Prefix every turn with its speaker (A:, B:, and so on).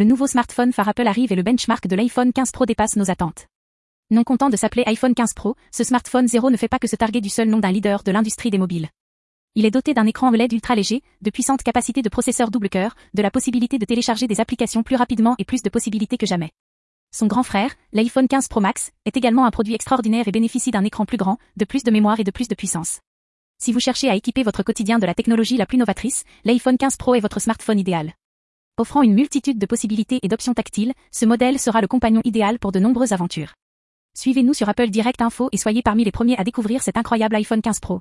A: le nouveau smartphone phare Apple arrive et le benchmark de l'iPhone 15 Pro dépasse nos attentes. Non content de s'appeler iPhone 15 Pro, ce smartphone zéro ne fait pas que se targuer du seul nom d'un leader de l'industrie des mobiles. Il est doté d'un écran OLED ultra léger, de puissantes capacités de processeur double cœur, de la possibilité de télécharger des applications plus rapidement et plus de possibilités que jamais. Son grand frère, l'iPhone 15 Pro Max, est également un produit extraordinaire et bénéficie d'un écran plus grand, de plus de mémoire et de plus de puissance. Si vous cherchez à équiper votre quotidien de la technologie la plus novatrice, l'iPhone 15 Pro est votre smartphone idéal. Offrant une multitude de possibilités et d'options tactiles, ce modèle sera le compagnon idéal pour de nombreuses aventures. Suivez-nous sur Apple Direct Info et soyez parmi les premiers à découvrir cet incroyable iPhone 15 Pro.